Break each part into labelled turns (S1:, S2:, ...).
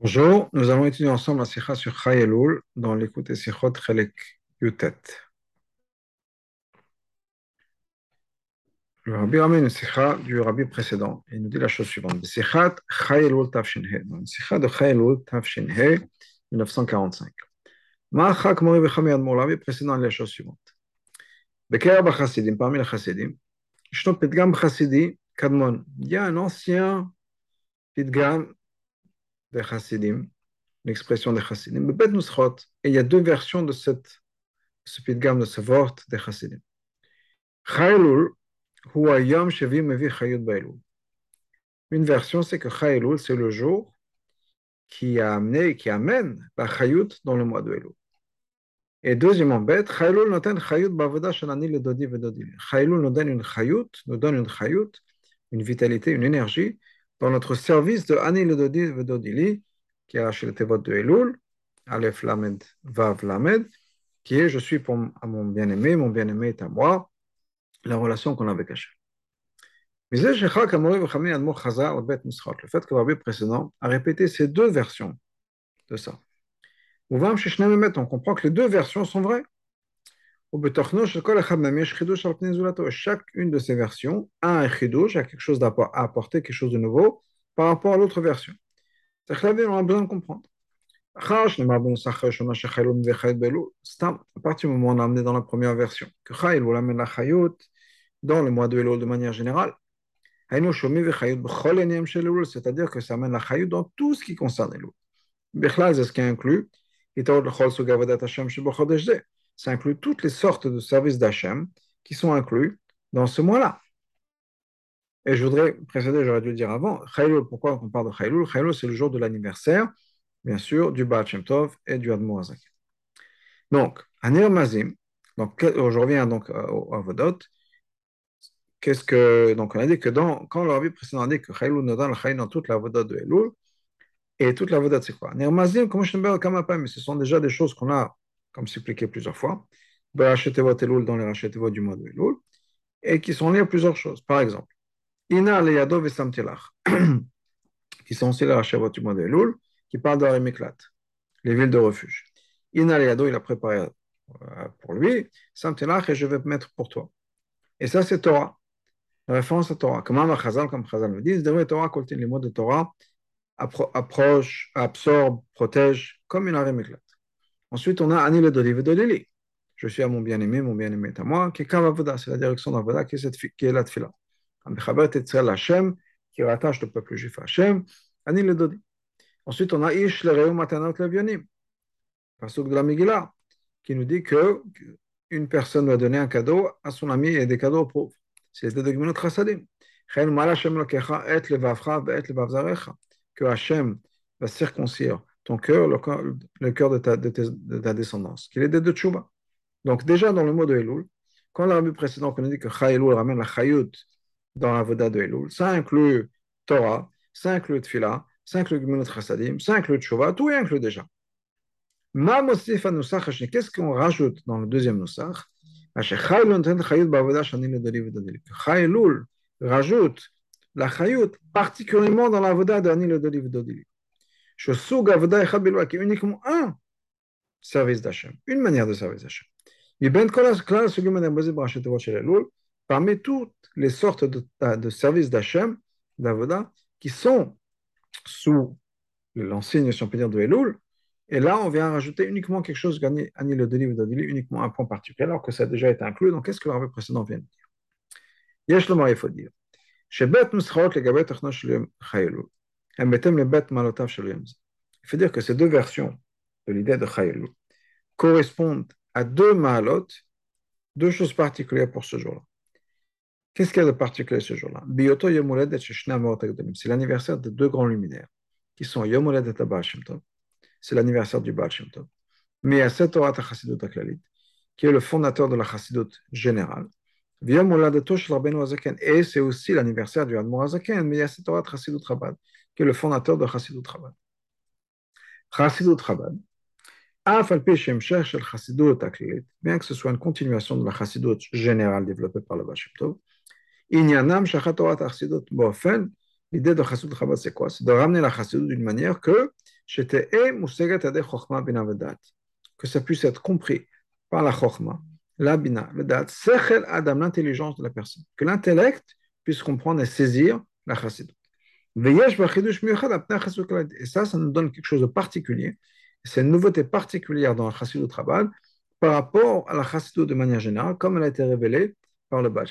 S1: Bonjour, nous allons étudier ensemble la sikha sur Chayelul dans l'écoute et sikhot Chelek Yutet. Le rabbi ramène une sikha du rabbi précédent et nous dit la chose suivante. Sikhat Chayelul Tafshinhe. Une sikha de Chayelul Tafshinhe 1945. Ma'achak Mori Vechami Admor, le rabbi précédent la chose suivante. Beker Bachasidim, parmi les Chasidim, Yishno Pitgam Chasidi Kadmon. Il y a un ancien Pitgam des chassidim, l'expression des chassidim. Et il y a deux versions de cette, ce pidgam, de ce vort des chassidim. Chaylul, huwa yom shevim mevi chayut bailul. Une version, c'est que Chaylul, c'est le jour qui a amené, qui amène la chayut dans le mois de Elul. Et deuxièmement, bête, Chaylul noten chayut bavoda shanani le dodi vedodili. Chaylul nous donne une chayut, nous donne une chayut, une vitalité, une énergie, dans notre service de Ani le Dodili, qui chez le Tevot de Elul, Aleph Lamed, Vav Lamed, qui est Je suis pour mon bien-aimé, mon bien-aimé est à moi, la relation qu'on a avec. Le fait que rabbi précédent a répété ces deux versions de ça. On comprend que les deux versions sont vraies. Chacune de ces versions a un chidouche, a quelque chose à apporter, quelque chose de nouveau par rapport à l'autre version. C'est on a besoin de comprendre. À partir du moment où on a amené dans la première version, que Chayil ou l'amène la Chayot dans le mois de Elul de manière générale, c'est-à-dire que ça amène la Chayot dans tout ce qui concerne Elul. C'est ce qui inclut, ça inclut toutes les sortes de services d'Hachem qui sont inclus dans ce mois-là. Et je voudrais précéder, j'aurais dû le dire avant, Chaylul, pourquoi on parle de Chaylul? Chaylul, c'est le jour de l'anniversaire, bien sûr, du Baal Shem Tov et du Admo Azak. Donc, Anir Mazim, donc, je reviens donc au Avodot. Qu'est-ce que, donc, on a dit que dans, quand le rabbi précédent a dit que Chaylul nous donne le dans toute la Vodot de Elul, et toute la Vodot, c'est quoi? Anir Mazim, comme je te mais ce sont déjà des choses qu'on a comme c'est expliqué plusieurs fois, dans les Rachetevot du mois de Elul, et qui sont liés à plusieurs choses. Par exemple, Ina Leyado Vesamtelach, qui sont aussi les Rachetevot du mois de Elul, qui parlent d'Arimiklat, les villes de refuge. Ina Leyado, il a préparé euh, pour lui, Samtelach, et je vais mettre pour toi. Et ça, c'est Torah. La référence à Torah. Comme Chazal, comme Chazal me dit, Torah, les mots de Torah, approche, absorbe, protège, comme une Arimiklat. Ensuite, on a Ani le Doli Je suis à mon bien-aimé, mon bien-aimé est à moi, qui est c'est la direction d'Avoda, qui est, qui est la Tfila. Hashem, qui rattache le peuple juif à Hashem, Ani le Dodi. Ensuite, on a Ish le Matanot Levionim, Pasuk de la Megillah, qui nous dit que une personne doit donner un cadeau à son ami et des cadeaux aux pauvres. C'est les deux Gminot Chassadim. Que Hashem va circoncire ton cœur, le, cœur de ta, de, ta, descendance, qu'il est des deux tchouba. Donc, déjà dans le mot de Elul, quand l'arabie précédent, on a dit que Chayelul ramène la Chayut dans la Voda de Elul, ça inclut Torah, ça inclut Tfila, ça inclut Gmunot Chassadim, ça inclut Tchouba, tout est inclus déjà. Qu'est-ce qu'on rajoute dans le deuxième Nusach Chayelul rajoute la Chayut particulièrement dans la Voda de Anil Dodili qui est uniquement un service d'Hachem, une manière de service d'Hachem. Parmi toutes les sortes de, de services d'Hachem, d'Avoda, qui sont sous l'enseigne, si on peut dire, de Elul, et là, on vient rajouter uniquement quelque chose, Ani le délivre d'Adili, uniquement un point particulier, alors que ça a déjà été inclus. Donc, qu'est-ce que le précédent vient de dire? Yesh il faut dire. Il faut dire que ces deux versions de l'idée de Chayelu correspondent à deux malot, deux choses particulières pour ce jour-là. Qu'est-ce qu'il y a de particulier ce jour-là C'est l'anniversaire de deux grands luminaires, qui sont Yom et. C'est l'anniversaire du Baal Shem Tov. Mais a cette Chassidut Aklalit, qui est le fondateur de la Chassidut générale. Et c'est aussi l'anniversaire du Admor Azaken, mais a cette Torah Chassidut Chabad, qui est le fondateur de Chassidut Chabad. Chassidut Chabad, bien que ce soit une continuation de la Chassidut générale développée par le Bashim Tov, Inyanam Shachat Torah Chassidut Bofen, l'idée de Chassidut Chabad, c'est quoi? C'est de ramener la Chassidut d'une manière que que ça puisse être compris par la chokhmah, la bina, le dat, adam, l'intelligence de la personne, que l'intellect puisse comprendre et saisir la chassidut. Et ça, ça nous donne quelque chose de particulier. C'est une nouveauté particulière dans la chassidut Rabban par rapport à la chassidut de manière générale, comme elle a été révélée par le Baal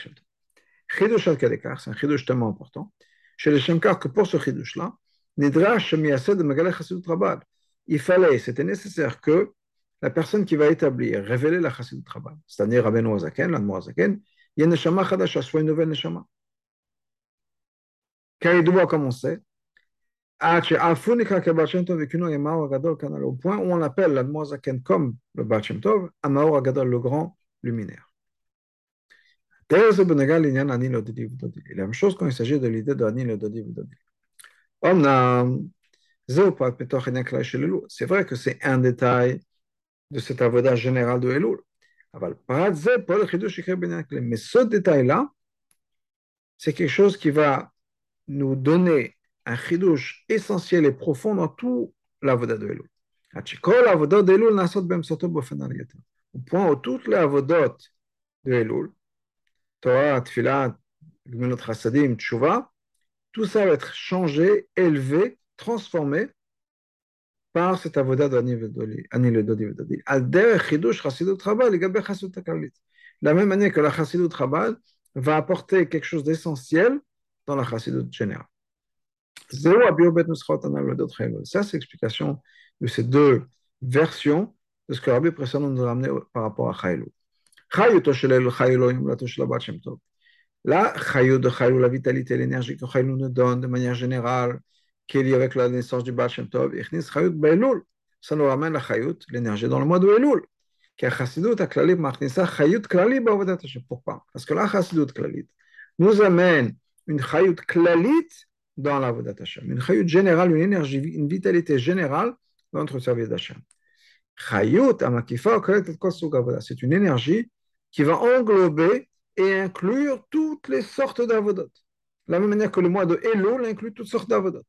S1: Chidush al c'est un chidush tellement important. Chez les Shemkar, que pour ce chidush-là, Nidrash il fallait, c'était nécessaire que la personne qui va établir, révéler la chassidut Rabban, c'est-à-dire Rabbeinu Azaken, l'Admo Azaken, il y a neshama chadasha, soit une nouvelle neshama. Car il doit commencer. Au point où on appelle l'Admo Azaken comme le Baal Shem Tov, Amaor Agadol, le grand luminaire. La même chose quand il s'agit de l'idée de Anil et Dodi C'est vrai que c'est un détail de cet avoda général de Elul. Mais ce détail-là, c'est quelque chose qui va nous donner un chidouche essentiel et profond dans tout l'avoda de Elul. Au point où toutes les avodot de Elul, Torah, Tfilat, Gmenot Chassadim, Tshuva, tout ça va être changé, élevé, transformé par cet avodat d'Ani le Dodi Vedodi. Al derech chidush chassidut Chabad, legabe chassidut akalit. De la même manière que la chassidut va apporter quelque chose d'essentiel dans la chassidut générale. Ça, c'est l'explication de ces deux versions de ce que Rabbi précédemment nous a amené par rapport à Chaylou. La chayut de Chaylou, la vitalité, l'énergie que Chaylou nous donne de manière générale, qui est liée avec la naissance du Baal Shem Tov. Ça nous ramène la chayut, l'énergie dans le mois de Elul. Pourquoi? Parce que la Chassidut Klalit nous amène une Chayut Klalit dans la Hashem. Une Chayut générale, une énergie, une vitalité générale dans notre service d'Hashem. Chayut Amakifa C'est une énergie qui va englober et inclure toutes les sortes d'avodot. De la même manière que le mois de Elul inclut toutes sortes d'avodot.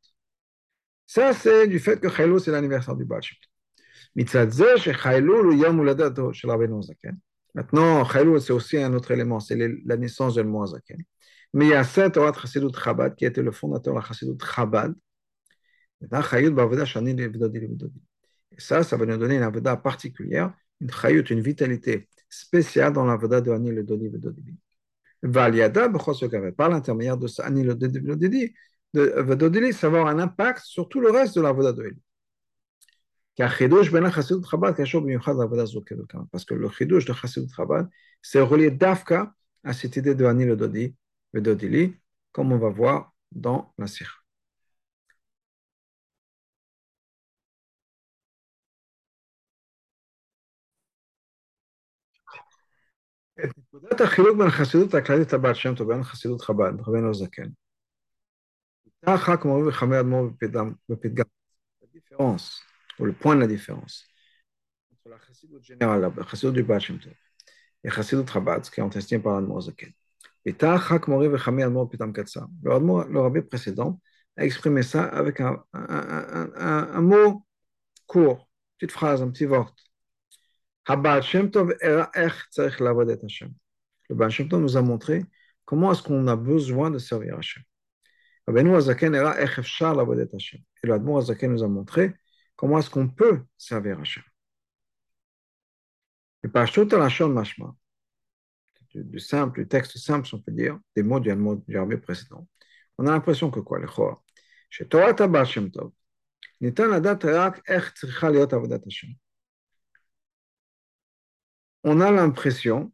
S1: Ça, c'est du fait que Chaylo, c'est l'anniversaire du Baal Maintenant, Chaylo, c'est aussi un autre élément, c'est la naissance de Zaken. Mais il y a cette Torah Chassidut Chabad qui était le fondateur de la Chassidut Chabad. Et ça, ça va nous donner une avoda particulière, une chayut, une vitalité spéciale dans l'avoda de Anil Dodi Vedodibi. Valiada, par l'intermédiaire de ce Anil Dodi ça va avoir un impact sur tout le reste de l'avoda de Eli. Ben Chabad, parce que le Chidush de Chassidut Chabad, c'est relié d'Afka à cette idée de Anil le Dodi Vedodili, comme on va voir dans la Sikha. את נקודת החילוק בין החסידות הכללית הבעל שם טוב ובין חסידות חב"ד, רבנו הזקן. הייתה אחר כמו וחמי אדמו"ר בפתגם. הדיפרנס, או לפוען לדיפרנס. entre la chassidoute générale, la chassidoute du Baal Shem Tov, et chassidoute Chabad, qui est entestinée par l'Admor Zaken. Vechami Admor. Le rabbi précédent a exprimé ça avec un, mot court, petite phrase, un petit vort. Le Baal Shem nous a montré comment est-ce qu'on a besoin de servir Hashem. Et le Admor Azaken nous a montré comment est-ce qu'on peut servir Hashem du simple, du texte simple, si on peut dire, des mots du Rabbi précédent, on a l'impression que quoi, le Chor, chez Torah Tabal Shem Tov, ניתן לדעת רק איך צריכה להיות עבודת השם on a l'impression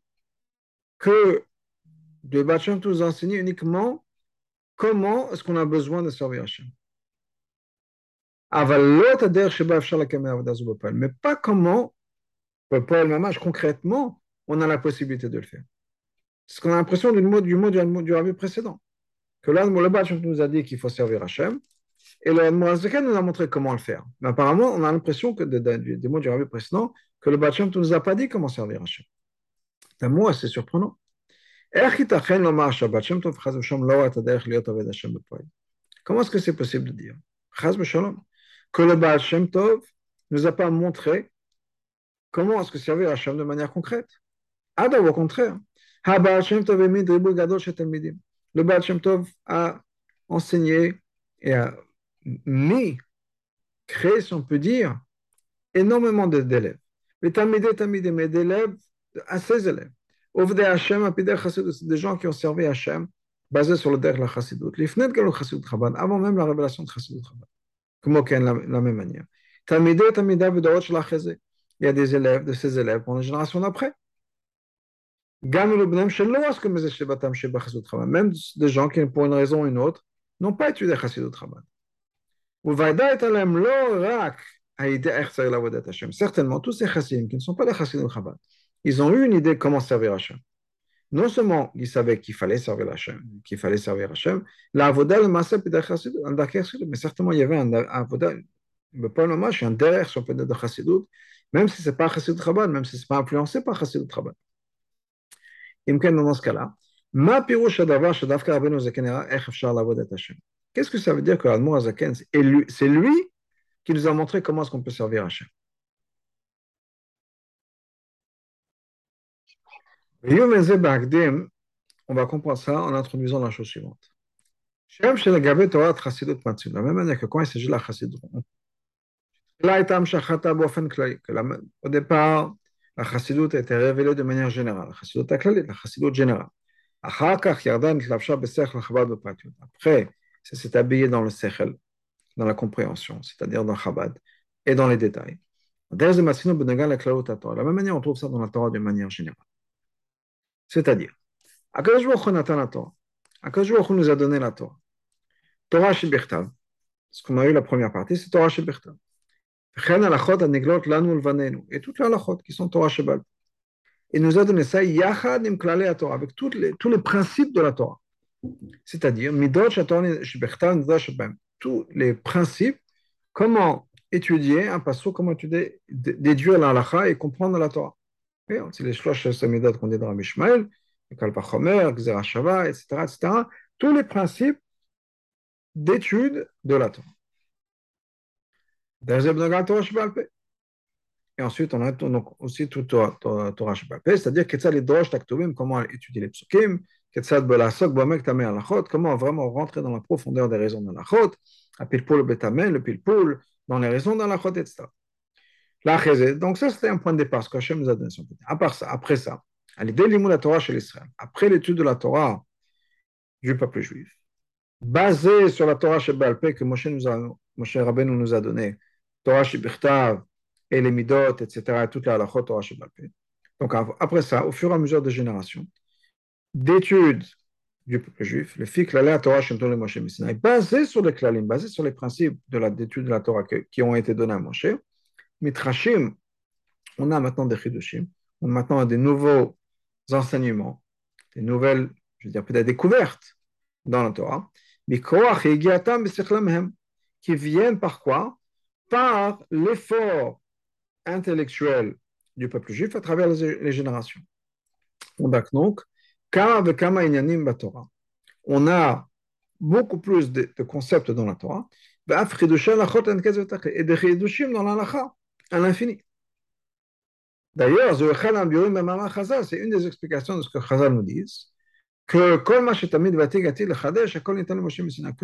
S1: que le Bachem nous enseigne uniquement comment est-ce qu'on a besoin de servir Hachem. Mais pas comment, concrètement, on a la possibilité de le faire. C'est ce qu'on a l'impression du mot du, mot du, du précédent. Que le Bachem nous a dit qu'il faut servir Hachem, et le Moazaka nous a montré comment le faire. Mais apparemment, on a l'impression que des mots du rabbi précédent, que le Bachem ne nous a pas dit comment servir Hachem. C'est un mot assez surprenant. Comment est-ce que c'est possible de dire? Que le Baal Shem Tov nous a pas montré comment est-ce que servir Hachem de manière concrète. Ah, au contraire. Le Baal Shem Tov a enseigné et a mis, créé, si on peut dire, énormément d'élèves. Mais mais d'élèves à ses élèves. Des gens qui ont servi Hachem basé sur le der la chassidut. Avant même la révélation de chassidut Chabad. Comme aucun la, la même manière. Il y a des élèves de ces élèves pour la génération d'après. Même des gens qui, pour une raison ou une autre, n'ont pas étudié chassidut Chabad. Certainement, tous ces chassidim qui ne sont pas des chassidim Chabad, ils ont eu une idée de comment servir Hachem. Non seulement ils savaient qu'il fallait servir Hachem, qu'il fallait servir Hachem, le mais certainement il y avait un avoda, pas un derrière de chassidut, même si c'est pas chassidut Chabad, même si c'est pas influencé par chassidut Chabad. Dans. Qu'est-ce que ça veut dire que c'est lui qui nous a montré comment est-ce qu'on peut servir Hachem On va comprendre ça en introduisant la chose suivante. La même manière que quand il s'agit de la au départ, la chassidut a été révélée de manière générale, la chassidut la chassidut générale. Après, ça s'est habillé dans le sechel, dans la compréhension, c'est-à-dire dans Chabad, et dans les détails. De la même manière, on trouve ça dans la Torah d'une manière générale. C'est-à-dire, Akadosh Baruch nous a donné la Torah. Torah Shibirtav. Ce qu'on a eu la première partie, c'est Torah Shibirtav. Et toutes les halachot qui sont Torah Shebal. Il nous a donné ça, Yachad im Torah, avec tous les, principes de la Torah. C'est-à-dire, tous les principes, comment étudier un passo, comment étudier, déduire la halakha et comprendre la Torah. C'est les shlosh samidot qu'on dit dans Rabbi Ishmael, Kalpachomer, Gzera Shava, etc., etc. Tous les principes d'étude de la Torah. Et ensuite, on a donc aussi tout Torah c'est-à-dire les drosh comment étudier les psukim, comment vraiment rentrer dans la profondeur des raisons de la chot, le pilpoul le pilpoul, dans les raisons de la chot, etc. Donc ça, c'était un point de départ, ce qu'Hachem nous a donné. À part ça, après ça, à l'idée de la Torah chez l'Israël, après l'étude de la Torah du peuple juif, basé sur la Torah chez que Moshe, nous a, nous a donné, Torah chez Birtav, et les Midot, etc., toute la halachot Torah chez Balpé. Donc après ça, au fur et à mesure des générations, d'études du peuple juif, le fik la Torah chez Moshe Messina, basé sur les klalim, basé sur les principes de l'étude de la Torah qui ont été donnés à Moshe, Mitrashim, on a maintenant des chidushim, on a maintenant des nouveaux enseignements, des nouvelles, je veux dire peut-être découvertes dans la Torah, qui viennent par quoi? Par l'effort intellectuel du peuple juif à travers les, générations. Donc, on a beaucoup plus de, concepts dans la Torah, et des chidushim dans la à l'infini. D'ailleurs, c'est une des explications de ce que Chazal nous dit, que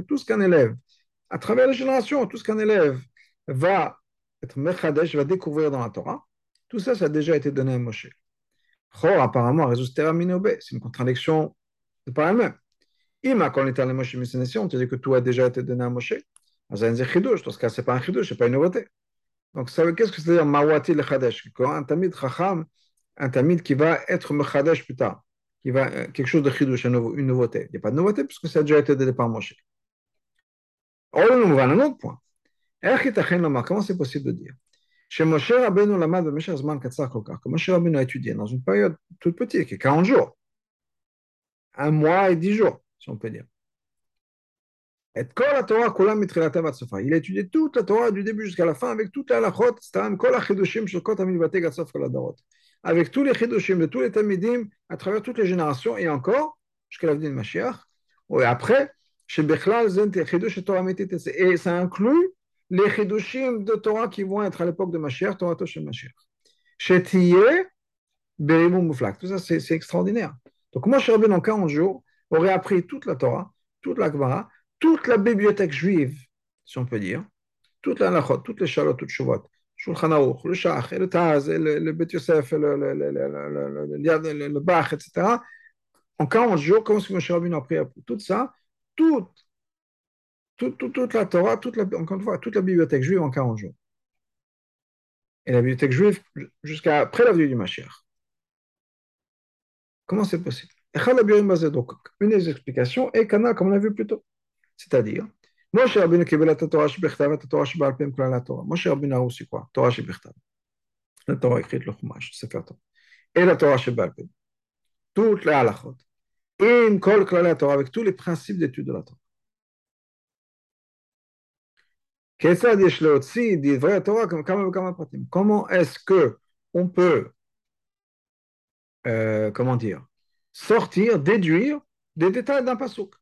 S1: tout ce qu'un élève, à travers les générations, tout ce qu'un élève va être mechadesh, va découvrir dans la Torah, tout ça, ça a déjà été donné à Moshe. Chor, apparemment, c'est une contradiction de par elle-même. Ima, quand on est Moshe on te dit que tout a déjà été donné à Moshe. Dans ce cas, ce n'est pas un chidouche, ce n'est pas une nouveauté. Donc, qu'est-ce que c'est dire Mawati le Chadesh Un tamid chacham, un tamid qui va être mechadesh plus tard, qui va euh, quelque chose de chidouche, une nouveauté. Il n'y a pas de nouveauté puisque ça a déjà été donné par Moshe. Or, on va à un autre point. Comment c'est possible de dire chez Moshe Rabbeinu Lamad Zman Katzar Kolkar, que Moshe Rabbeinu a étudié dans une période toute petite, qui est 40 jours, un mois et 10 jours, si on peut dire. Et la Torah, il a étudié toute la Torah du début jusqu'à la fin avec toute la halachot, avec tous les chidushim de tous les tamidim à travers toutes les générations et encore jusqu'à l'avenir de Mashiach. Et après, et ça inclut les chidushim de Torah qui vont être à l'époque de Mashiach, Torah Toshem Mashiach. Shetiye, Berimum Mouflak. Tout ça, c'est extraordinaire. Donc, moi, Rabbeinu, en 40 jours, aurait appris toute la Torah, toute la Gemara, toute la bibliothèque juive, si on peut dire, toute la Lachot, toutes les Shalot, toutes les Shuvot, Shulchan Aruch, le Shach, le Taz, le, Bet Yosef, le Bach, etc. En 40 jours, comment est-ce que Moshe Rabbeinu a appris tout ça? Toute, toute, la Torah, encore une fois, toute la bibliothèque juive en 40 jours. Et la bibliothèque juive jusqu'à après la venue du Mashiach. Comment c'est possible? Donc, une des explications est Kana, comme on l'a vu plus tôt. C'est-à-dire, Moshe Rabbeinu kibela la Torah shebechtav, la Torah shebal pem la Torah. Moshe Rabbeinu c'est quoi? Torah shebechtav. La Torah écrite, le Chumash, c'est faire Et la Torah shebal pem. Toutes les halachot. Et une kol la Torah avec tous les principes d'étude de la Torah. Comment est-ce que on peut, euh, comment dire, sortir, déduire des détails d'un pasuk?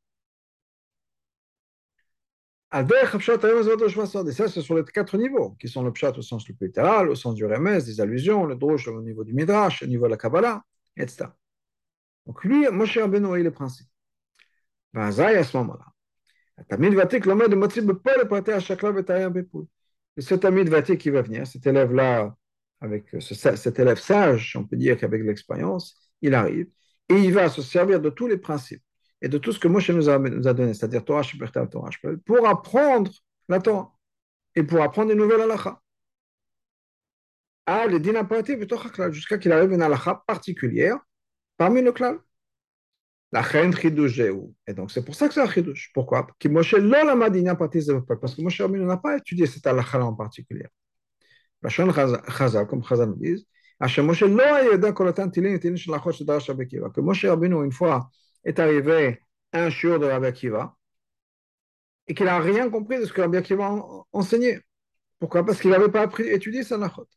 S1: Et ça, c'est sur les quatre niveaux, qui sont le pshat au sens le plus littéral, au sens du remez, des allusions, le drush au niveau du midrash, au niveau de la kabbalah, etc. Donc lui, Moshe Rabbeinu a eu les principes. Vazaï à ce moment-là. Tamid Vatik l'homme de motif de pas le prêter à et un bépoul. Et ce Tamid Vatik qui va venir, cet élève-là, avec ce, cet élève sage, on peut dire qu'avec l'expérience, il arrive et il va se servir de tous les principes et de tout ce que Moshe nous a, nous a donné, c'est-à-dire Torah, Shiberta, Torah, pour apprendre la Torah et pour apprendre une nouvelle halakha. Ah, les din jusqu'à qu'il arrive une halakha particulière parmi le clan. La reine Et donc, c'est pour ça que c'est un chidouche. Pourquoi? Parce que Moshe Parce que Moshe n'a pas étudié cette halakha en particulier. Bachon Chazal, comme Chazal nous dit, que Moshe Rabbeinu, une fois, est arrivé un shiur de Rabbi Akiva et qu'il n'a rien compris de ce que Rabbi Akiva a enseigné. Pourquoi? Parce qu'il n'avait pas appris, étudié sa nachot.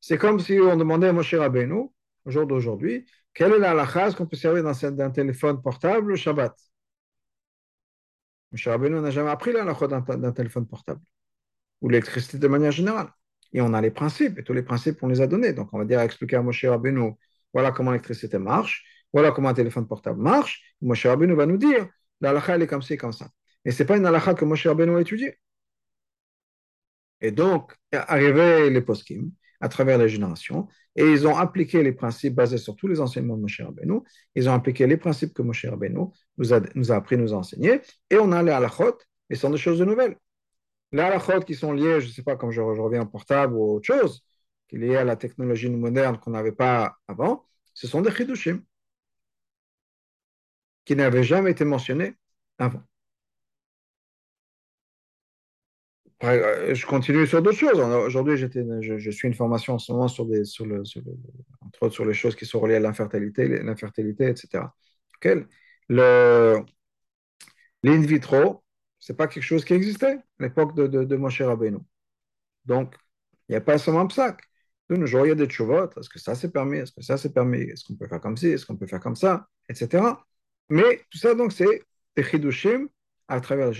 S1: C'est comme si on demandait à Moshe Rabbeinu, au jour d'aujourd'hui, quelle est la lachaz qu'on peut servir dans un téléphone portable le Shabbat? Moshe Rabbeinu n'a jamais appris la lachot d'un téléphone portable ou l'électricité de manière générale. Et on a les principes, et tous les principes, on les a donnés. Donc, on va dire expliquer à Moshe Rabbeinu, voilà comment l'électricité marche, voilà comment un téléphone portable marche. Moshe Rabbeinu va nous dire, la halakha, elle est comme ça comme ça. Et ce n'est pas une halakha que Moshe Rabbeinu a étudiée. Et donc, arrivaient les poskim à travers les générations, et ils ont appliqué les principes basés sur tous les enseignements de Moshe Rabbeinu, ils ont appliqué les principes que Moshe Rabbeinu nous a, nous a appris, nous a enseigné, et on a les halachot, et ce sont des choses nouvelles. Les halachot qui sont liées, je ne sais pas, comme je, reviens au portable ou autre chose, qui est lié à la technologie moderne qu'on n'avait pas avant, ce sont des chidushim qui n'avait jamais été mentionné avant. Euh, je continue sur d'autres choses. Aujourd'hui, je, suis une formation en ce moment sur entre autres sur les choses qui sont reliées à l'infertilité, l'infertilité, etc. L'in vitro, c'est pas quelque chose qui existait à l'époque de, de, de Moshe Rabbeinu. Donc, il n'y a pas seulement sac. De nos jours, il des chouvotes. Est-ce que ça c'est permis? Est-ce que ça c'est permis? Est-ce qu'on peut faire comme ci? Est-ce qu'on peut faire comme ça? Etc. Mais tout ça, donc, c'est des chidushim à travers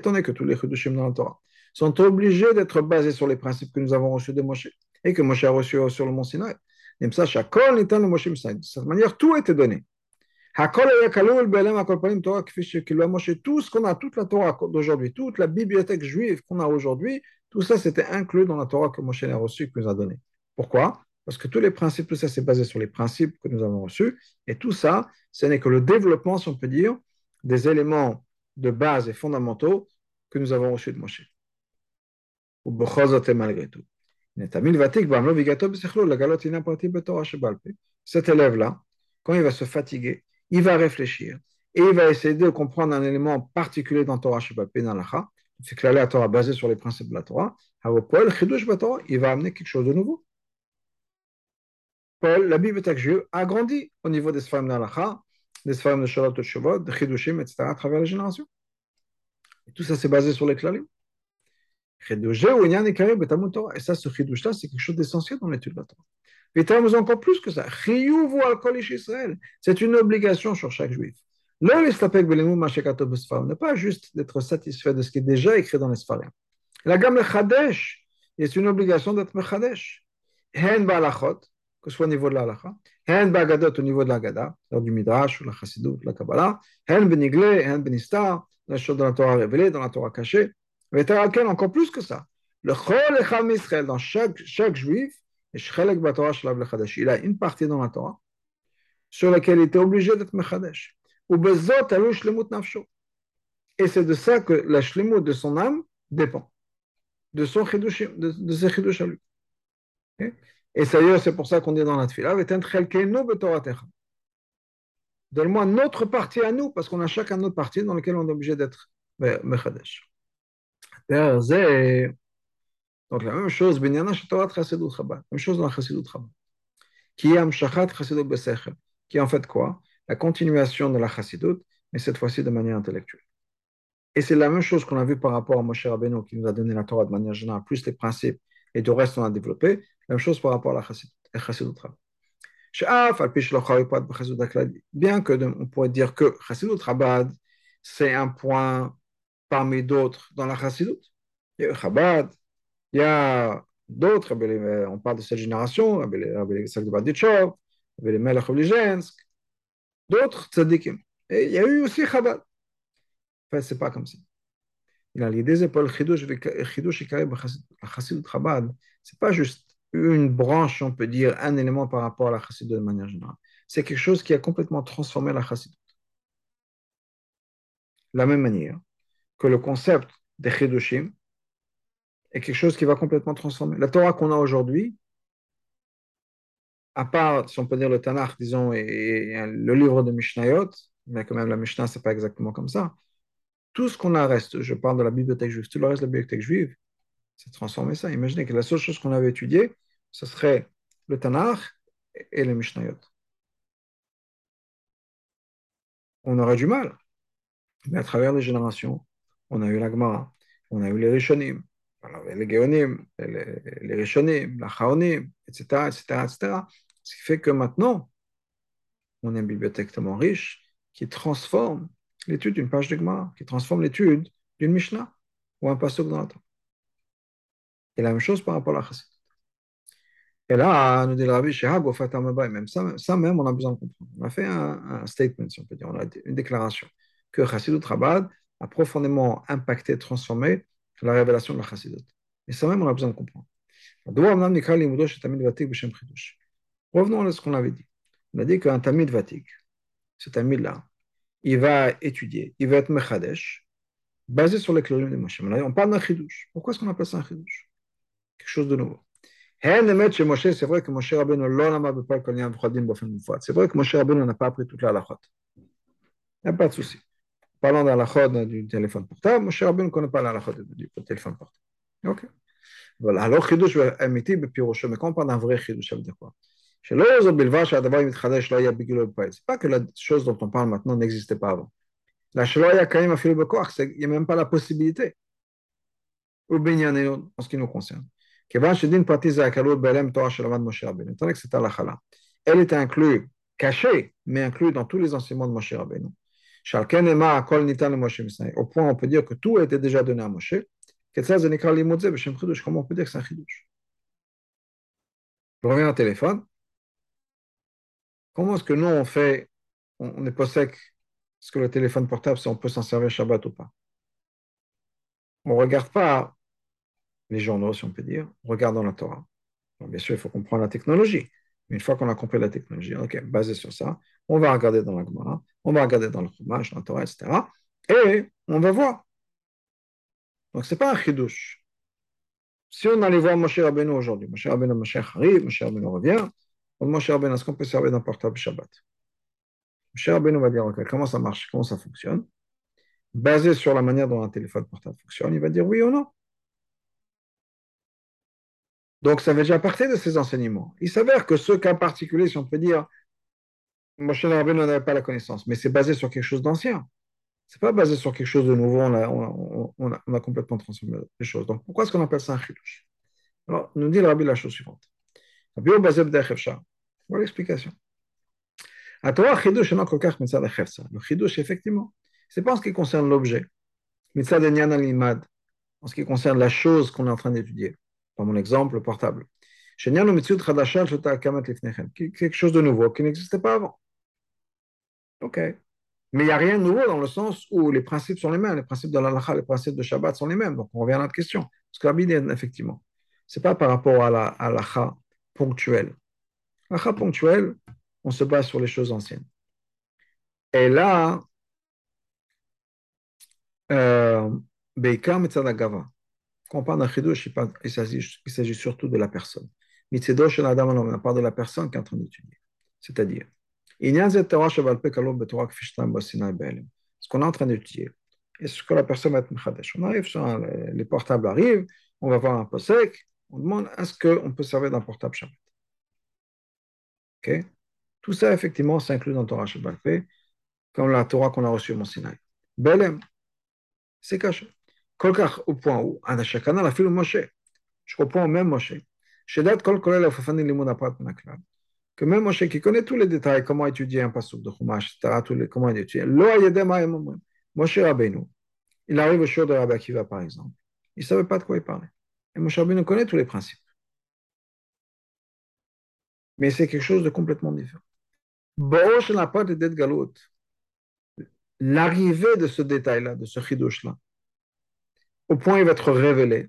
S1: donné que tous les chidushim dans la Torah sont obligés d'être basés sur les principes que nous avons reçus de Moshe et que Moshe a reçus sur le mont Sinaï. De cette manière, tout été donné. Tout ce qu'on a, toute la Torah d'aujourd'hui, toute la bibliothèque juive qu'on a aujourd'hui, tout ça c'était inclus dans la Torah que Moshe a reçue, que nous a donné. Pourquoi? Parce que tous les principes, tout ça, c'est basé sur les principes que nous avons reçus. Et tout ça, ce n'est que le développement, si on peut dire, des éléments de base et fondamentaux que nous avons reçus de Moshe. Ou malgré tout. Cet élève-là, quand il va se fatiguer, il va réfléchir et il va essayer de comprendre un élément particulier dans Torah Shebalpe, dans. C'est que la Torah basée sur les principes de la Torah. Il va amener quelque chose de nouveau la bibliothèque juive a grandi au niveau des Sfarim d'Alacha, des Sfarim de Shalot Shavot, de Chidushim, etc., à travers les générations. Et tout ça, c'est basé sur les Klalim. Et ça, ce Chidush-là, c'est quelque chose d'essentiel dans l'étude de la Torah. Et termes encore plus que ça. C'est une obligation sur chaque juif. Ne pas juste d'être satisfait de ce qui est déjà écrit dans les Sfarim. La gamme Chadesh, c'est une obligation d'être Mechadesh. Hen Balachot, que ce soit au niveau de l'Alacha, Hen Bagadot au niveau de l'Agada, du Midrash, ou la Chassidut, la Kabbalah, Hen Benigle, Hen Benistar, la chose de la Torah révélée, dans la Torah cachée, mais encore plus que ça. Le Chol Echam Israël, dans chaque, chaque juif, il a une partie dans la Torah sur laquelle il était obligé d'être Mechadesh. Et c'est de ça que la shlemut de son âme dépend, de, son de, de ses chidush à lui. Et c'est pour ça qu'on dit dans la tefila, Donne-moi notre partie à nous, parce qu'on a chacun notre partie dans laquelle on est obligé d'être Mechadesh. Donc la même chose, Torah Chassidut Chabad, même chose dans la Chabad, qui est Amshachat Chassidut Besechel, qui en fait quoi? La continuation de la Chassidut, mais cette fois-ci de manière intellectuelle. Et c'est la même chose qu'on a vu par rapport à Moshe Rabbeinu, qui nous a donné la Torah de manière générale, plus les principes, et tout reste on a développé, la même chose par rapport à la Chassidut. Bien que on pourrait dire que Chassidut Chabad, c'est un point parmi d'autres dans la Chassidut. Il y a Chabad, il y a d'autres, on parle de cette génération, les sacs de Badichov, les Melech d'autres tzadikim. Et il y a eu aussi Chabad. En fait, c'est pas comme ça. Il a l'idée, c'est pas le Chidush, et Karib, la Chassidut Chabad, c'est pas juste une branche, on peut dire, un élément par rapport à la Chassidut de manière générale. C'est quelque chose qui a complètement transformé la Chassidut. De la même manière que le concept des Chidushim, est quelque chose qui va complètement transformer. La Torah qu'on a aujourd'hui, à part, si on peut dire le Tanakh, disons, et, le livre de Mishnayot, mais quand même la Mishnah, c'est pas exactement comme ça. Tout ce qu'on a reste, je parle de la bibliothèque juive, tout le reste de la bibliothèque juive, c'est transformer ça. Imaginez que la seule chose qu'on avait étudiée, ce serait le Tanakh et le Mishnayot. On aurait du mal. Mais à travers les générations, on a eu l'Agmara, on a eu les Rishonim, les Géonim, les, les Rishonim, la Chaonim, etc., etc., etc. Ce qui fait que maintenant, on a une bibliothèque tellement riche qui transforme l'étude d'une page de Gemara, qui transforme l'étude d'une Mishnah ou un pasteur dans la Torah. Et la même chose par rapport à la Chassid. Et là, nous dit le Rabbi même ça, ça même, on a besoin de comprendre. On a fait un, statement, si on peut dire, on a une déclaration que Chassidut Rabad a profondément impacté, transformé la révélation de la Chassidut. Et ça même, on a besoin de comprendre. Revenons à ce qu'on avait dit. On a dit qu'un Tamid Vatik, ce Tamid-là, il va étudier, il va être mechadesh, basé sur les clorim de Moshe. on parle d'un chidouche. Pourquoi est-ce qu'on appelle ça un chidouche Quelque chose de nouveau. Hein, c'est vrai que Moshe Rabbeinu c'est vrai que Moshe Rabbeinu n'a pas appris toute la halachot. Il n'y a pas de souci. Parlant d'halachot du téléphone portable, Moshe Rabbeinu ne connaît pas la l'halachot du téléphone portable. Ok. Voilà. Alors, chidouche, euh, amitié, mais quand on parle d'un vrai chidouche, ça veut dire quoi? Chez C'est pas que la chose dont on parle maintenant n'existait pas avant. La il n'y a même pas la possibilité. En ce qui nous concerne. Que c'est à la elle est inclue, cachée, mais inclue dans tous les enseignements de Moshe Rabbeinu. Au point où on peut dire que tout a été déjà donné à Moshe. Comment on peut dire que c'est un chidouche Je reviens au téléphone. Comment est-ce que nous, on fait, on n'est pas sec Est-ce que le téléphone portable, si on peut s'en servir Shabbat ou pas? On ne regarde pas les journaux, si on peut dire, on regarde dans la Torah. bien sûr, il faut comprendre la technologie. Mais une fois qu'on a compris la technologie, ok, basé sur ça, on va regarder dans la Gemara, on va regarder dans le Chumash, dans la Torah, etc. Et on va voir. Donc, ce n'est pas un chidouche. Si on allait voir Moshe Rabbeinu aujourd'hui, Moshe Rabbeinu, Moshe arrive, Moshe Rabbeinu revient, on Moshe Rabbeinu, est-ce qu'on peut servir d'un portable Shabbat? Moshe Rabbeinu va dire, ok, comment ça marche, comment ça fonctionne? Basé sur la manière dont un téléphone portable fonctionne, il va dire oui ou non. Donc, ça fait déjà partie de ses enseignements. Il s'avère que ce cas particulier, si on peut dire, Moshe Rabbeinu n'avait pas la connaissance, mais c'est basé sur quelque chose d'ancien. Ce n'est pas basé sur quelque chose de nouveau, on a, on on complètement transformé les choses. Donc, pourquoi est-ce qu'on appelle ça un chidush Alors, nous dit le Rabbi la chose suivante. Voilà l'explication. Le chidush, effectivement, c'est pas en ce qui concerne l'objet. En ce qui concerne la chose qu'on est en train d'étudier. Par mon exemple, le portable. Quelque chose de nouveau qui n'existait pas avant. Ok. Mais il n'y a rien de nouveau dans le sens où les principes sont les mêmes. Les principes de l'alacha, les principes de Shabbat sont les mêmes. Donc on revient à notre question. Parce que la effectivement, ce n'est pas par rapport à la halakha ponctuelle. L'alacha ponctuelle, on se base sur les choses anciennes. Et là, euh, quand on parle d'un il s'agit surtout de la personne. Mitzedosh Adam, on parle de la personne qui est en train d'étudier. C'est-à-dire, ce qu'on est en train d'étudier, est ce que la personne va être On arrive les portables arrivent, on va voir un peu sec, on demande est-ce qu'on peut servir d'un portable Shabbat? Ok Tout ça, effectivement, s'inclut dans Torah Shabbat, comme la Torah qu'on a reçue au Mont Sinaï. Belem, c'est caché. Kolkach au point où, Anashakana, la fille Moshe, je comprends même Moshe. Shedat kol kolel afafani naklab que même Moshe qui connaît tous les détails, comment étudier un passouk de Chumash, les, comment étudier. Moshe Rabbeinu, il arrive au show de Rabbi Akiva par exemple. Il ne savait pas de quoi il parlait. Et Moshe Rabbeinu connaît tous les principes. Mais c'est quelque chose de complètement différent. L'arrivée de ce détail-là, de ce chidouche-là, au point où il va être révélé,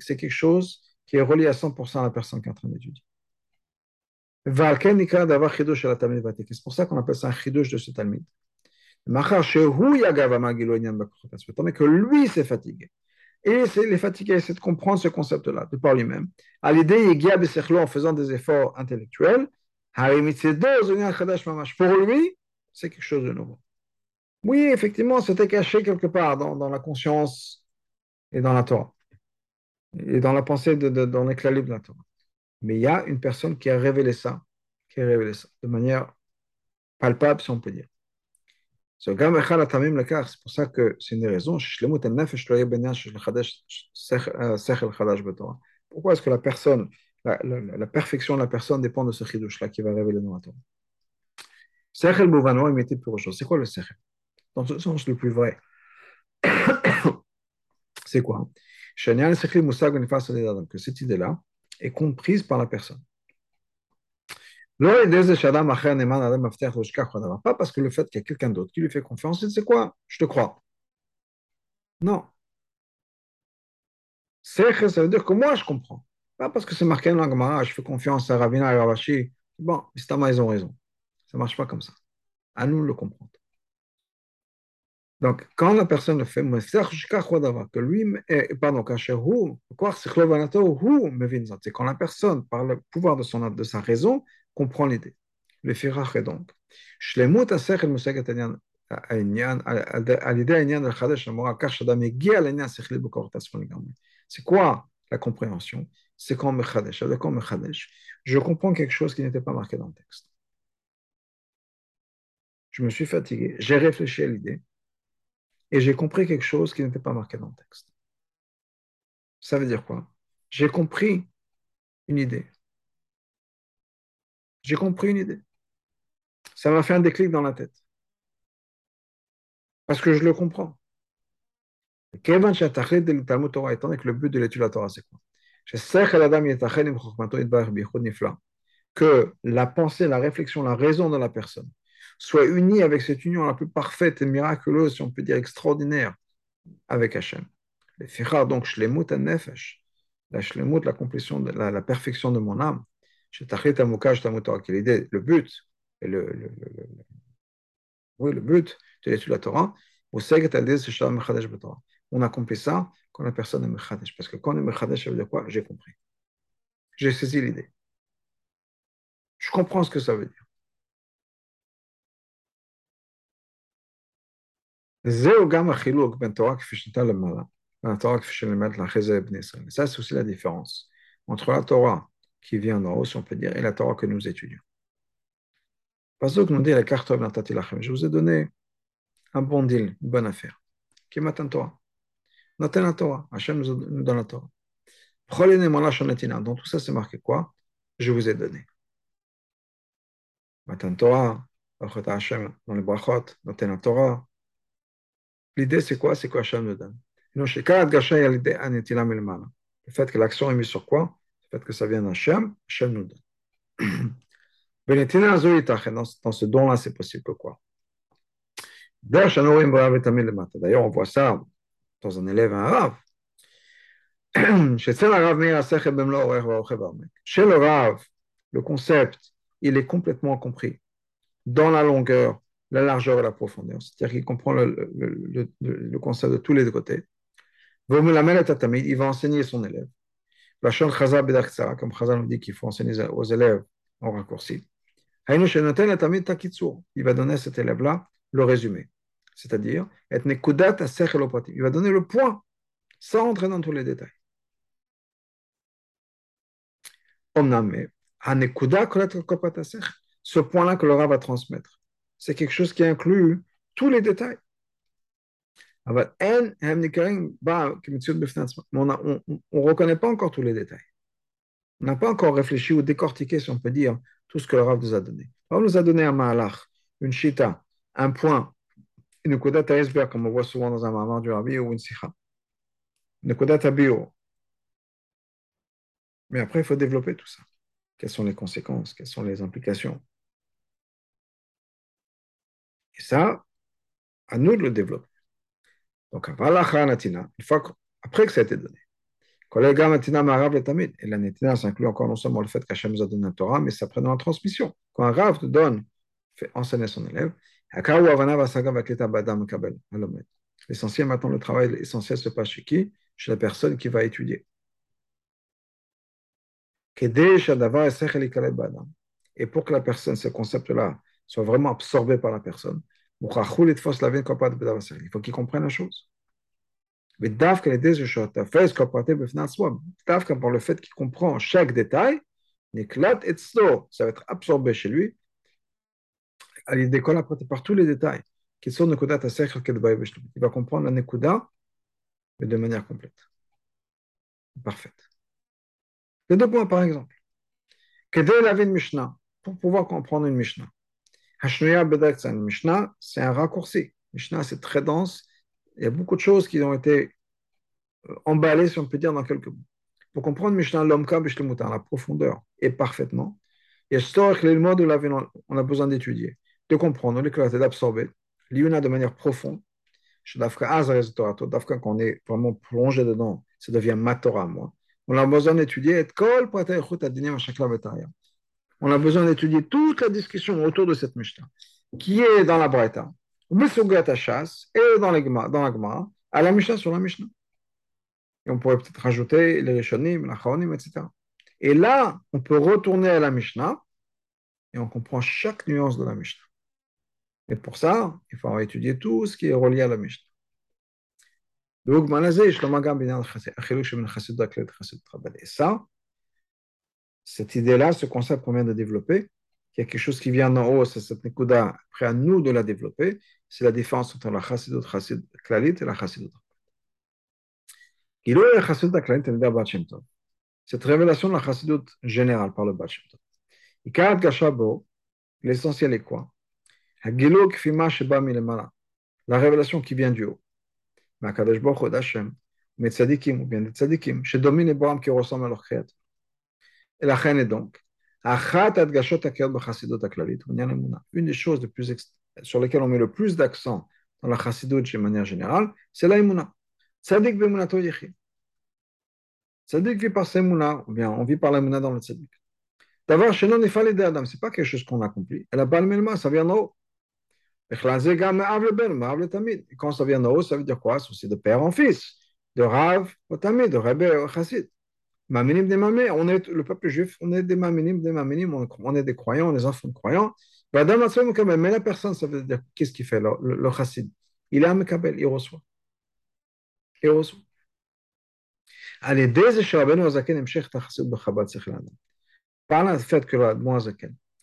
S1: c'est quelque chose qui est relié à 100% à la personne qui est en train d'étudier. C'est pour ça qu'on appelle ça un chidouche de ce talmid. Mais que lui s'est fatigué. Et il est fatigué, essaie de comprendre ce concept-là, de par lui-même. À l'idée, en faisant des efforts intellectuels. Pour lui, c'est quelque chose de nouveau. Oui, effectivement, c'était caché quelque part dans, dans la conscience et dans la Torah et dans la pensée, de, de, dans l'éclat libre de la Torah. Mais il y a une personne qui a révélé ça, qui a révélé ça, de manière palpable, si on peut dire. C'est pour ça que c'est une des raisons. Pourquoi est-ce que la perfection de la personne dépend de ce chidouche-là qui va révéler dans la Torah Sechel. C'est quoi le sechel Dans ce sens le plus vrai. c'est quoi que cette idée-là est comprise par la personne. Pas parce que le fait qu'il y a quelqu'un d'autre qui lui fait confiance, c'est quoi Je te crois. Non. Ça veut dire que moi, je comprends. Pas parce que c'est marqué dans la je fais confiance à Ravina et Ravashi. Bon, ils ont raison. Ça ne marche pas comme ça. À nous de le comprendre. Donc, quand la personne le fait, que lui, pardon, c'est quand la personne, par le pouvoir de, son, de sa raison, comprend l'idée. Le firach est donc. C'est quoi la compréhension? C'est quand je comprends quelque chose qui n'était pas marqué dans le texte. Je me suis fatigué, j'ai réfléchi à l'idée, et j'ai compris quelque chose qui n'était pas marqué dans le texte. Ça veut dire quoi? J'ai compris une idée. J'ai compris une idée. Ça m'a fait un déclic dans la tête. Parce que je le comprends. Étant que le but de l'étude de la Torah, c'est quoi? Que la pensée, la réflexion, la raison de la personne soit uni avec cette union la plus parfaite et miraculeuse, si on peut dire extraordinaire, avec Hachem. Les donc, shlemut nefesh, la shlemut, la la, la, perfection de mon âme, le but, le, le, le, oui, le but de l'étude de la Torah, on accomplit ça quand la personne est mechadesh. Parce que quand on est mechadesh, ça veut dire quoi J'ai compris. J'ai saisi l'idée. Je comprends ce que ça veut dire. Ça, c'est aussi la différence entre la Torah qui vient en haut, si on peut dire, et la Torah que nous étudions. Que nous dit la carte Je vous ai donné un bon deal, une bonne affaire. Qui m'attend Torah Noten la Torah. Hachem nous donne la Torah. Dans tout ça, c'est marqué quoi? Je vous ai donné. Matan Torah, Hashem, dans les brachot, dans la Torah. L'idée, c'est quoi? C'est quoi Hashem nous donne? Le fait que l'action est mise sur quoi? Le fait que ça vient d'Hachem, Hachem nous donne. Dans ce don-là, c'est possible quoi? D'ailleurs, on voit ça dans un élève, un rave. Chez le rave, le concept, il est complètement compris dans la longueur, la largeur et la profondeur. C'est-à-dire qu'il comprend le, le, concept de tous les côtés. Il va enseigner son élève. Comme Chazal nous dit qu'il faut enseigner aux élèves en raccourci. Il va donner à cet élève-là le résumé. C'est-à-dire, il va donner le point sans entrer dans tous les détails. Ce point-là que le va transmettre, c'est quelque chose qui inclut tous les détails. On ne reconnaît pas encore tous les détails. On n'a pas encore réfléchi ou décortiqué, si on peut dire, tout ce que le Rav nous a donné. Le Rav nous a donné un Mahalach, une Shita, un point, une Kodat iceberg, comme on voit souvent dans un moment du Rabbi ou une Sikha. Une Kodat bio. Mais après, il faut développer tout ça. Quelles sont les conséquences? Quelles sont les implications? Et ça, à nous de le développer. Donc, une fois après que ça a été donné, et la netina s'inclut encore non seulement le fait qu'Hachem nous a donné un Torah, mais ça prend dans la transmission. Quand un Rav te donne, fait enseigner son élève, l'essentiel maintenant, le travail essentiel se passe chez qui? Chez la personne qui va étudier. Et pour que la personne, ce concept-là, soit vraiment absorbé par la personne, il faut qu'il comprenne la chose. Mais Dafka les fait Dafka par le fait qu'il comprend chaque détail, ça va être absorbé chez lui. Il décolle par tous les détails. Qui sont Il va comprendre la Nekuda, mais de manière complète. Parfaite. Les deux points, par exemple. Pour pouvoir comprendre une Mishnah. Hashnoya Bedek, une Mishnah, c'est un raccourci. Mishnah, c'est très dense, il y a beaucoup de choses qui ont été euh, emballées, si on peut dire, dans quelques mots. Pour comprendre Mishnah Lomka la profondeur, et parfaitement, et on a besoin d'étudier, de comprendre, de d'absorber, l'Iuna de manière profonde. Quand on est vraiment plongé dedans, ça devient Matora, moi. On a besoin d'étudier on a besoin d'étudier toute la discussion autour de cette Mishnah, qui est dans la Braïta, et dans, dans la à la Mishnah sur la Mishnah. Et on pourrait peut-être rajouter les Rishonim, la Chaonim, etc. Et là, on peut retourner à la Mishnah et on comprend chaque nuance de la Mishnah. Et pour ça, il faut étudier tout ce qui est relié à la Mishnah. Cette idée-là, ce concept qu'on vient de développer, il y a quelque chose qui vient d'en haut, c'est cette nekuda, après à nous de la développer, c'est la différence entre la chassidut chassid klalit et la chassidut. Cette révélation de la chassidut générale par le Baal Shem Tov. L'essentiel est quoi? La révélation qui vient du haut. Makadosh Baruch Hashem, mais tzadikim, ou bien des tzadikim, chez domine et qui ressemblent à leur créateur. Et la reine est donc, une des choses de plus sur lesquelles on met le plus d'accent dans la chassidut de manière générale, c'est la imuna. Tzadik bemunato yechi. Tzadik vit par imuna, ou bien on vit par la imuna dans le tzadik. D'avoir chez nous, il fallait d'Adam, ce n'est pas quelque chose qu'on accomplit. Elle a le ça vient d'en haut. Et quand ça vient d'en haut, ça veut dire quoi? C'est de père en fils, de Rav au Tamid, de Rebbe au Chassid. Maminim des mamé, on est le peuple juif, on est des maminim, des maminim, on est des croyants, on est des enfants de croyants. Mais la personne, ça veut dire qu'est-ce qu'il fait, le, le, chassid? Il est un mekabel, il reçoit. Il reçoit. Par le fait que le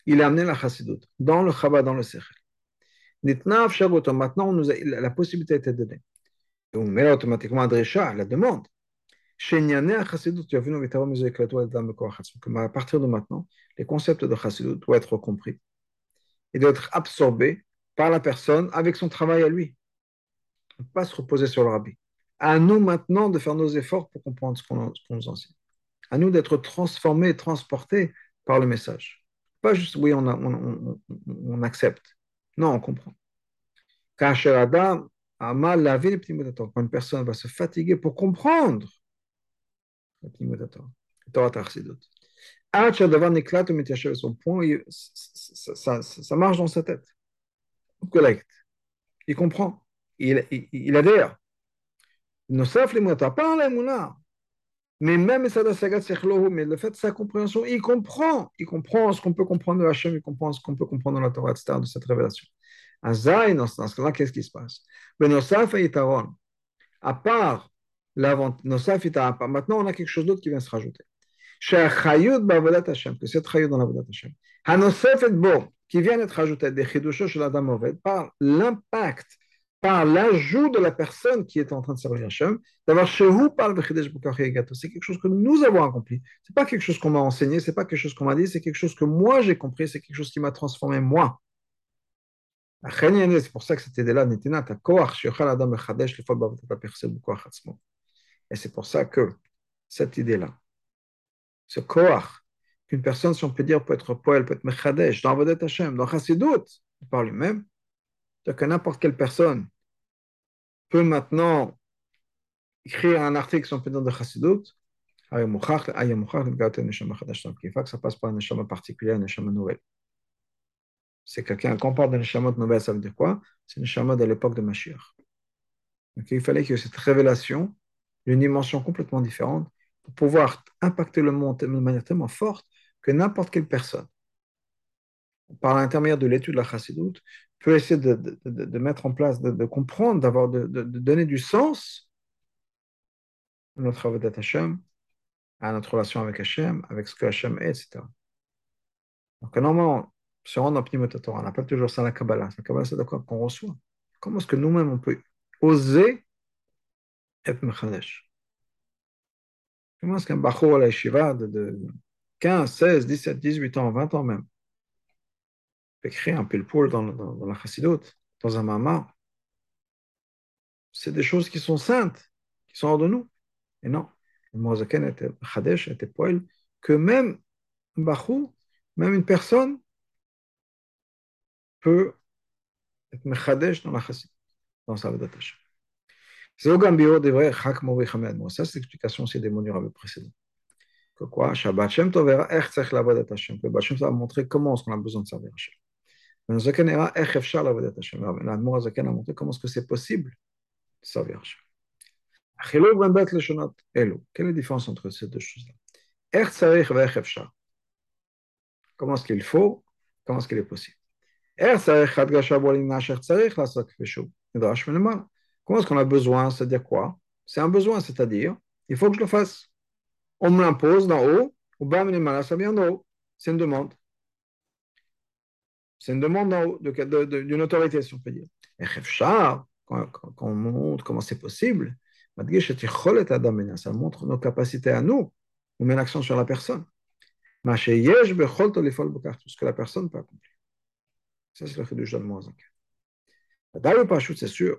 S1: il a amené la chassidut dans le chabad, dans le sechel. Maintenant, on nous a, la possibilité a été donnée. Et on met automatiquement la demande. À partir de maintenant, les concepts de chassidut doivent être compris. il doit être absorbé par la personne avec son travail à lui. On ne peut pas se reposer sur le rabbi. À nous maintenant de faire nos efforts pour comprendre ce qu'on nous enseigne. À nous d'être transformés et transportés par le message. Pas juste, oui, on, on, on, accepte. Non, on comprend. Quand une personne va se fatiguer pour comprendre son point, ça, ça, marche dans sa tête. Il comprend. Il, adhère. De il comprend. Il comprend ce qu'on peut comprendre de Hachem, il comprend ce qu'on peut comprendre dans la Torah, de cette révélation. Dans ce cas-là, qu'est-ce qui se passe À part maintenant on a quelque chose d'autre qui vient se rajouter. Que cette chayut dans la Hashem. Hanosefet bo, qui vient d'être rajouté des chidusho chez l'Adam Oved, par l'impact par l'ajout de la personne qui est en train de servir Hachem, d'avoir chez vous par le C'est quelque chose que nous avons accompli. Ce n'est pas quelque chose qu'on m'a enseigné, ce n'est pas quelque chose qu'on m'a dit, c'est quelque chose que moi j'ai compris, c'est quelque chose qui m'a transformé moi. C'est pour ça que cette idée-là, et c'est pour ça que cette idée-là, ce koach, qu'une personne, si on peut dire, peut être poël, peut être mechadesh, dans Avodat Hashem, dans Chassidut, par lui-même, que n'importe quelle personne peut maintenant écrire un article sur le de Chassidut, il faut que ça passe par un neshama particulier, un neshama nouvelle. C'est quelqu'un, quand on parle de neshama nouvelle, ça veut dire quoi? C'est un neshama de l'époque de Mashiach. Donc, il fallait que cette révélation, d'une dimension complètement différente, pour pouvoir impacter le monde de manière tellement forte que n'importe quelle personne, par l'intermédiaire de l'étude de la Chassidut, peut essayer de, mettre en place, de, comprendre, d'avoir, de, donner du sens à notre travail Hashem, à notre relation avec Hashem, avec ce que Hashem est, etc. Donc, normalement, on rentre dans Torah, on appelle toujours ça la Kabbalah. La Kabbalah, c'est d'accord qu'on reçoit. Comment est-ce que nous-mêmes, on peut oser être Mechadesh Comment est-ce qu'un Bachour à la Yeshiva de, de 15, 16, 17, 18 ans, 20 ans même, écrire un pile-poule dans, dans, la chassidut, dans un mama? C'est des choses qui sont saintes, qui sont hors de nous. Et non, le Mozaken était Chadesh, était poil, que même un Bachou, même une personne peut être Mechadesh dans la chassidut, dans sa vedatation. Ça, c'est l'explication aussi des mots du rabbi précédent. Que quoi? Shabbat Shem Tov verra Ech Tzech Lavodat Hashem. Que Shem va montrer comment est-ce qu'on a besoin de servir Hashem. La Zaken a montré comment est-ce que c'est possible de servir Hashem. Quelle est la différence entre ces deux choses-là? Comment est-ce qu'il faut? Comment est-ce qu'il est possible? Comment est-ce qu'on a besoin? C'est-à-dire quoi? C'est un besoin, c'est-à-dire, il faut que je le fasse. On me l'impose d'en haut, ou bas, ça vient d'en haut. C'est une demande. C'est une demande d'une autorité, si on peut dire. Et quand, quand, on montre comment c'est possible, ça montre nos capacités à nous. On met l'accent sur la personne. Ce que la personne peut accomplir. Ça, c'est le chidouche de Moazak. D'ailleurs, pas c'est sûr.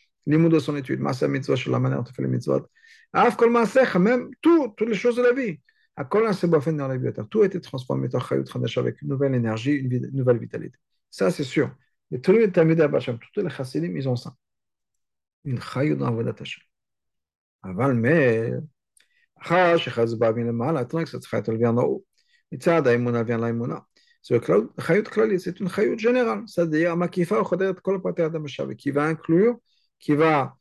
S1: Limoud de son étude, Maaseh Mitzvah, sur la manière dont on fait les mitzvot. Af Kol Maasecha, même tout, toutes les choses de la vie. À Kol Sebafen dans la vie, de tout a été transformé en Chayut Hadash avec une nouvelle énergie, une, nouvelle vitalité. Ça, c'est sûr. Et tous les Talmud Abasham, tous les Chassidim, ils ont ça. Une Chayut dans la Avodat Hashem. Aval, mais. Chash, Chazba, vient le mal, attends que cette Chayut, vient d'en haut. Et ça, Daimuna vient l'Aimuna. C'est une Chayut Klali, c'est une Chayut générale. C'est-à-dire, Makifa, Choderet, Kol Pater Adam qui va inclure qui va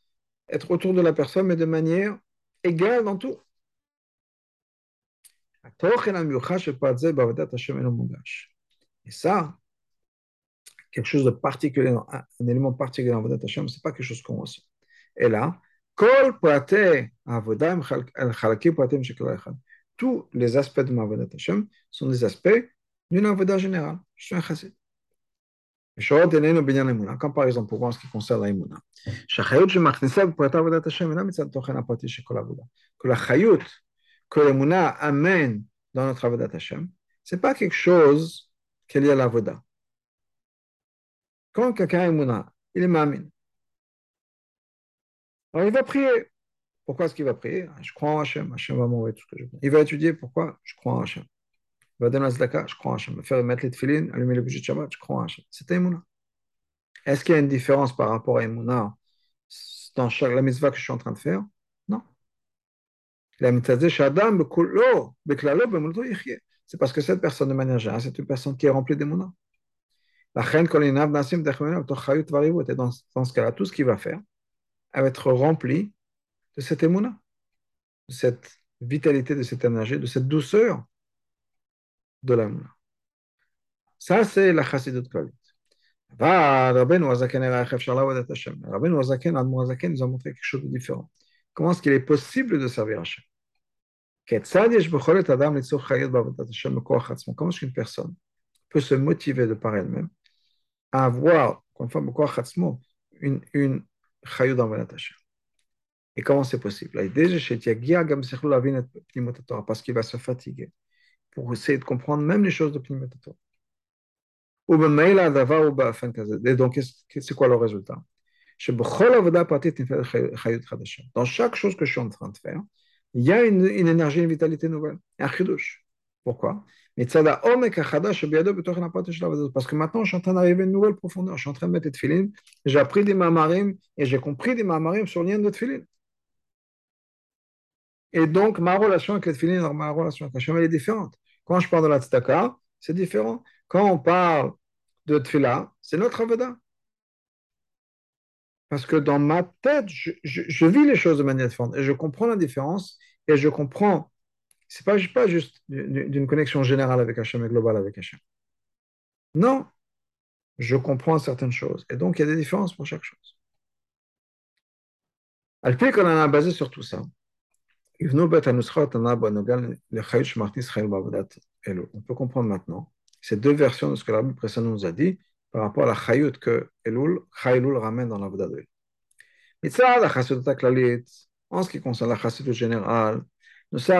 S1: être autour de la personne, mais de manière égale dans tout. Et ça, quelque chose de particulier, un, élément particulier dans Avodat Hashem, ce n'est pas quelque chose qu'on ressent. Et là, tous les aspects de ma Avodat Hashem sont des aspects d'une Avodat générale. Je suis un chassid. Comme par exemple, pour voir ce qui concerne l'Aïmouna. Que la chayut, que l'Aïmouna amène dans notre Avodat Hashem, ce n'est pas quelque chose qui est lié à l'Avodah. Quand quelqu'un est Mouna, il est. Alors il va prier. Pourquoi est-ce qu'il va prier? Je crois en Hachem. Hachem va m'envoyer tout ce que je veux. Il va étudier. Pourquoi? Je crois en Hachem. Il va donner la zdaka. Je crois en Hachem. Il va faire mettre les allumer les bougies de Shabbat. Je crois en Hachem. C'est Emouna. Est-ce qu'il y a une différence par rapport à Emouna dans la mitzvah que je suis en train de faire? Non. C'est parce que cette personne, de manière générale, c'est une personne qui est remplie d'Emouna. La reine, Et dans, dans ce cas-là, tout ce qu'il va faire, à être rempli de cette émouna, de cette vitalité, de cette énergie, de cette douceur de l'amour. Ça, c'est la chassidut klalit. Rabbeinu Azaken Rabbeinu nous a montré quelque chose de différent. Comment est-ce qu'il est possible de servir Hachem Comment est-ce qu'une personne peut se motiver de par elle-même à avoir, comme une, une et comment c'est possible? Parce qu'il va se fatiguer pour essayer de comprendre même les choses de Pnimat Et donc, c'est quoi le résultat? Dans chaque chose que je suis en train de faire, il y a une, énergie, une vitalité nouvelle, un. Pourquoi? Parce que maintenant, je suis en train d'arriver à une nouvelle profondeur. Je suis en train de mettre des filines. J'ai appris des mamarim et j'ai compris des mamarim sur le lien de filines. Et donc, ma relation avec les filines, ma relation avec Hachem, elle est différente. Quand je parle de la tzedaka, c'est différent. Quand on parle de tfila, c'est notre avada. Parce que dans ma tête, je, vis les choses de manière différente et je comprends la différence et je comprends c'est pas, pas juste d'une connexion générale avec Hachem et globale avec Hachem. Non, je comprends certaines choses. Et donc, il y a des différences pour chaque chose. Alpi, qu'on en a basé sur tout ça, on peut comprendre maintenant ces deux versions de ce que la Bible nous a dit par rapport à la chayut que Elul, ramène dans la d'Elul. En ce qui concerne la chassidut générale, qu'est-ce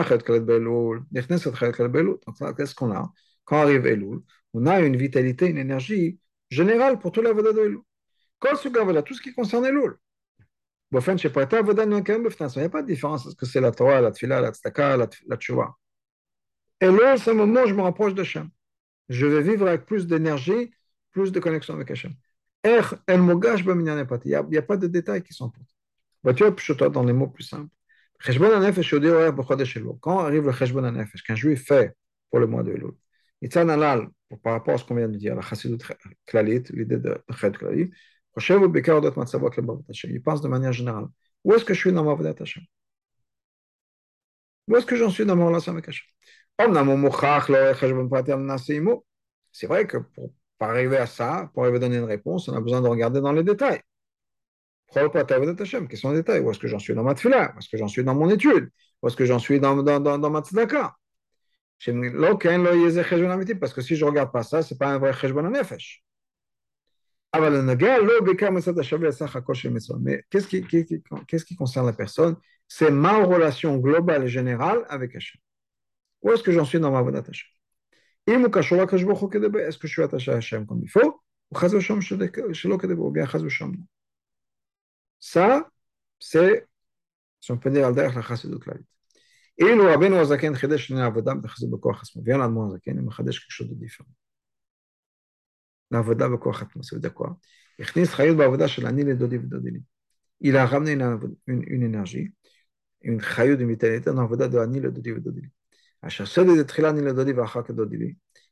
S1: qu'on a? Quand arrive Elul, on a une vitalité, une énergie générale pour toute la Voda de Elul. Tout ce qui concerne Elul. Il n'y a pas de différence. Est-ce que c'est la Torah, la Tfila, la Tztaka, la, la Tchouva Elul, c'est le moment je me rapproche d'Hachem. Je vais vivre avec plus d'énergie, plus de connexion avec Hachem. Er, El Mogash, il n'y a, pas de détails qui sont importants. Dans les mots plus simples. Quand arrive le Cheshbon Anefesh, qu'un juif fait pour le mois de Elul, par rapport à ce qu'on vient de dire, la chassidut klalit, l'idée de ched klalit, il pense de manière générale. Où est-ce que je suis dans ma Vodat Hashem Où est-ce que j'en suis dans ma relation avec Hashem C'est vrai que pour, arriver à ça, pour arriver à donner une réponse, on a besoin de regarder dans les détails. Quels sont les détails Où est-ce que j'en suis dans ma tefila Où est-ce que j'en suis dans mon étude Où est-ce que j'en suis dans, dans, dans, dans ma tzedaka Parce que si je ne regarde pas ça, ce n'est pas un vrai cheshbon nefesh. Mais qu'est-ce qui, concerne la personne? C'est ma relation globale et générale avec Hachem. Où est-ce que j'en suis dans ma Avodat Est-ce que je suis attaché à Hachem comme il faut? Ça, c'est, quelque chose de différent l'avoda v'koachatma. Ça veut dire quoi Il a ramené une, une, une énergie, une chayou de vitalité dans l'avoda de l'anil et dodi v'dodili.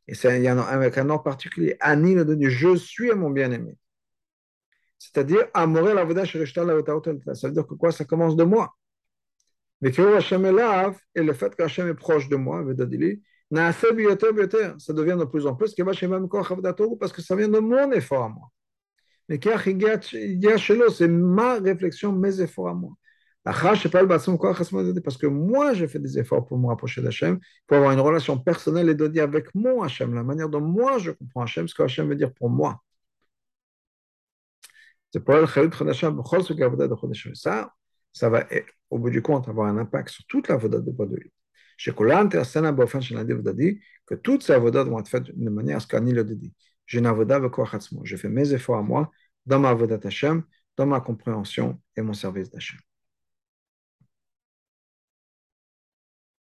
S1: Et c'est il y a un, avec un nom particulier, Anil dodi, je suis mon bien-aimé. C'est-à-dire, Amoré l'avoda shirishta l'avotaotel. Ça veut dire que quoi Ça commence de moi. Mais que Hachem est là, et le fait que Hachem est proche de moi, v'dodili, ça devient de plus en plus, parce que ça vient de mon effort à moi. Mais c'est ma réflexion, mes efforts à moi. Parce que moi, j'ai fait des efforts pour me rapprocher d'Hachem, pour avoir une relation personnelle et de avec mon Hachem, la manière dont moi je comprends Hachem, ce que Hachem veut dire pour moi. Ça, ça va, au bout du compte, avoir un impact sur toute la voda de Badoui. Que toutes ces avodas vont être faites de manière à ce qu'Ani le dit. J'ai une avoda Je fais mes efforts à moi, dans ma avodat Hachem, dans ma compréhension et mon service d'Hachem.